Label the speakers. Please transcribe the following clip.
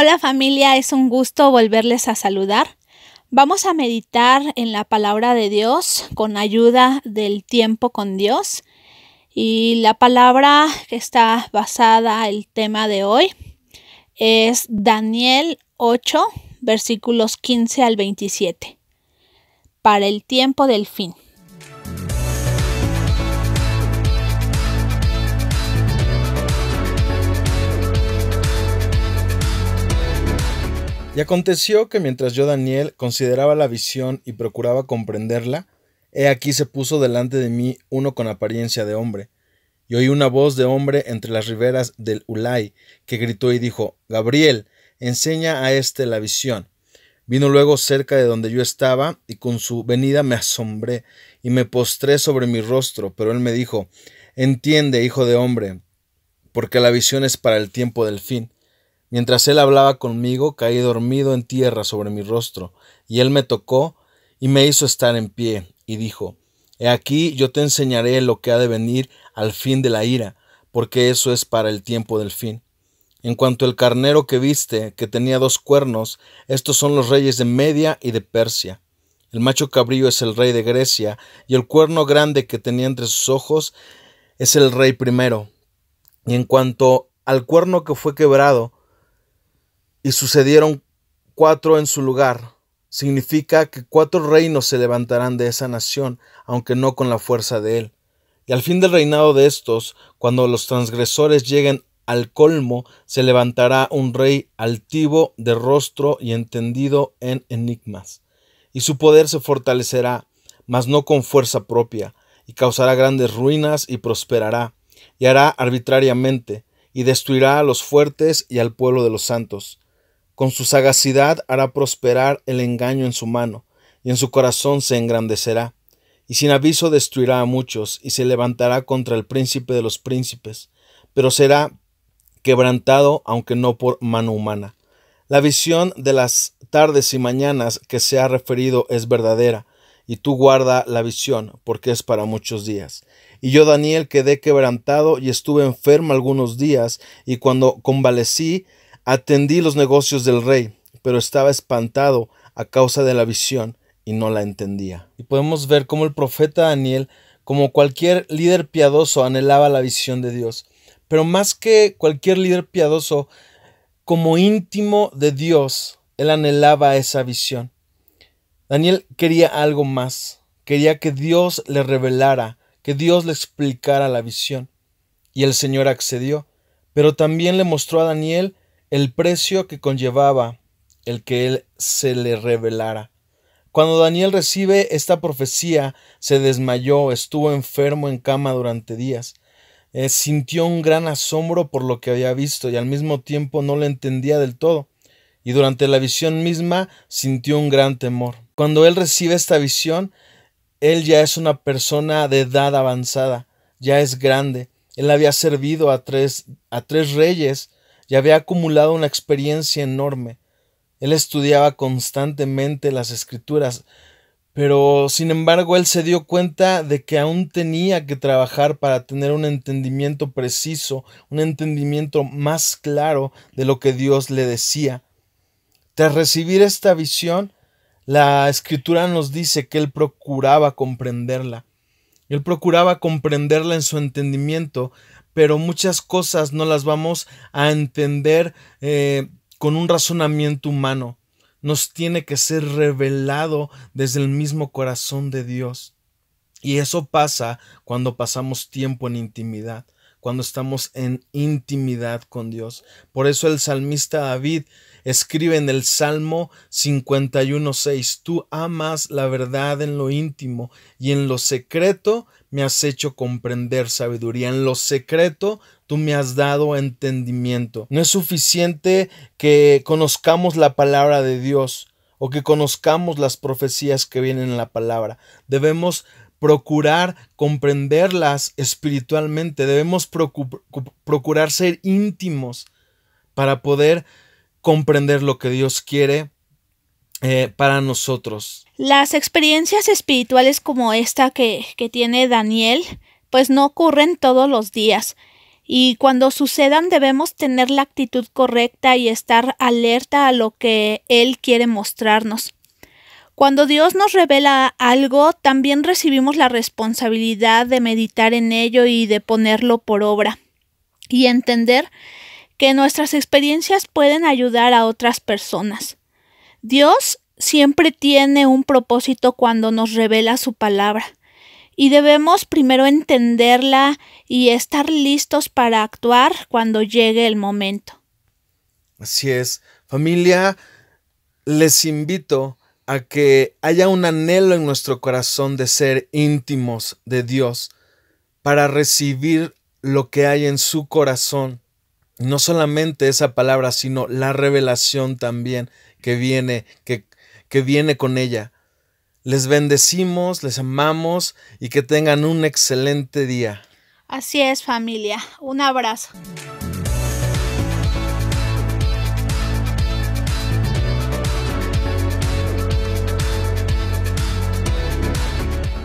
Speaker 1: Hola familia, es un gusto volverles a saludar. Vamos a meditar en la palabra de Dios con ayuda del tiempo con Dios. Y la palabra que está basada el tema de hoy es Daniel 8, versículos 15 al 27. Para el tiempo del fin.
Speaker 2: Y aconteció que mientras yo, Daniel, consideraba la visión y procuraba comprenderla, he aquí se puso delante de mí uno con apariencia de hombre. Y oí una voz de hombre entre las riberas del Ulai, que gritó y dijo, Gabriel, enseña a éste la visión. Vino luego cerca de donde yo estaba, y con su venida me asombré, y me postré sobre mi rostro, pero él me dijo, Entiende, hijo de hombre, porque la visión es para el tiempo del fin. Mientras él hablaba conmigo, caí dormido en tierra sobre mi rostro, y él me tocó y me hizo estar en pie, y dijo, He aquí yo te enseñaré lo que ha de venir al fin de la ira, porque eso es para el tiempo del fin. En cuanto al carnero que viste, que tenía dos cuernos, estos son los reyes de Media y de Persia. El macho cabrío es el rey de Grecia, y el cuerno grande que tenía entre sus ojos es el rey primero. Y en cuanto al cuerno que fue quebrado, y sucedieron cuatro en su lugar. Significa que cuatro reinos se levantarán de esa nación, aunque no con la fuerza de él. Y al fin del reinado de estos, cuando los transgresores lleguen al colmo, se levantará un rey altivo de rostro y entendido en enigmas. Y su poder se fortalecerá, mas no con fuerza propia, y causará grandes ruinas y prosperará, y hará arbitrariamente, y destruirá a los fuertes y al pueblo de los santos con su sagacidad hará prosperar el engaño en su mano, y en su corazón se engrandecerá, y sin aviso destruirá a muchos, y se levantará contra el príncipe de los príncipes, pero será quebrantado, aunque no por mano humana. La visión de las tardes y mañanas que se ha referido es verdadera, y tú guarda la visión, porque es para muchos días. Y yo, Daniel, quedé quebrantado y estuve enfermo algunos días, y cuando convalecí, Atendí los negocios del rey, pero estaba espantado a causa de la visión y no la entendía. Y podemos ver cómo el profeta Daniel, como cualquier líder piadoso, anhelaba la visión de Dios. Pero más que cualquier líder piadoso, como íntimo de Dios, él anhelaba esa visión. Daniel quería algo más, quería que Dios le revelara, que Dios le explicara la visión. Y el Señor accedió, pero también le mostró a Daniel el precio que conllevaba el que él se le revelara. Cuando Daniel recibe esta profecía, se desmayó, estuvo enfermo en cama durante días. Eh, sintió un gran asombro por lo que había visto y al mismo tiempo no lo entendía del todo. Y durante la visión misma sintió un gran temor. Cuando él recibe esta visión, él ya es una persona de edad avanzada, ya es grande. Él había servido a tres, a tres reyes y había acumulado una experiencia enorme. Él estudiaba constantemente las escrituras, pero sin embargo él se dio cuenta de que aún tenía que trabajar para tener un entendimiento preciso, un entendimiento más claro de lo que Dios le decía. Tras recibir esta visión, la escritura nos dice que él procuraba comprenderla. Él procuraba comprenderla en su entendimiento pero muchas cosas no las vamos a entender eh, con un razonamiento humano. Nos tiene que ser revelado desde el mismo corazón de Dios. Y eso pasa cuando pasamos tiempo en intimidad, cuando estamos en intimidad con Dios. Por eso el salmista David escribe en el Salmo 51.6, Tú amas la verdad en lo íntimo y en lo secreto me has hecho comprender sabiduría. En lo secreto tú me has dado entendimiento. No es suficiente que conozcamos la palabra de Dios o que conozcamos las profecías que vienen en la palabra. Debemos procurar comprenderlas espiritualmente. Debemos procurar ser íntimos para poder comprender lo que Dios quiere eh, para nosotros.
Speaker 1: Las experiencias espirituales como esta que, que tiene Daniel, pues no ocurren todos los días. y cuando sucedan debemos tener la actitud correcta y estar alerta a lo que Él quiere mostrarnos. Cuando Dios nos revela algo, también recibimos la responsabilidad de meditar en ello y de ponerlo por obra, y entender que nuestras experiencias pueden ayudar a otras personas. Dios siempre tiene un propósito cuando nos revela su palabra y debemos primero entenderla y estar listos para actuar cuando llegue el momento.
Speaker 2: Así es, familia, les invito a que haya un anhelo en nuestro corazón de ser íntimos de Dios para recibir lo que hay en su corazón. No solamente esa palabra, sino la revelación también que viene, que, que viene con ella. Les bendecimos, les amamos y que tengan un excelente día.
Speaker 1: Así es familia. Un abrazo.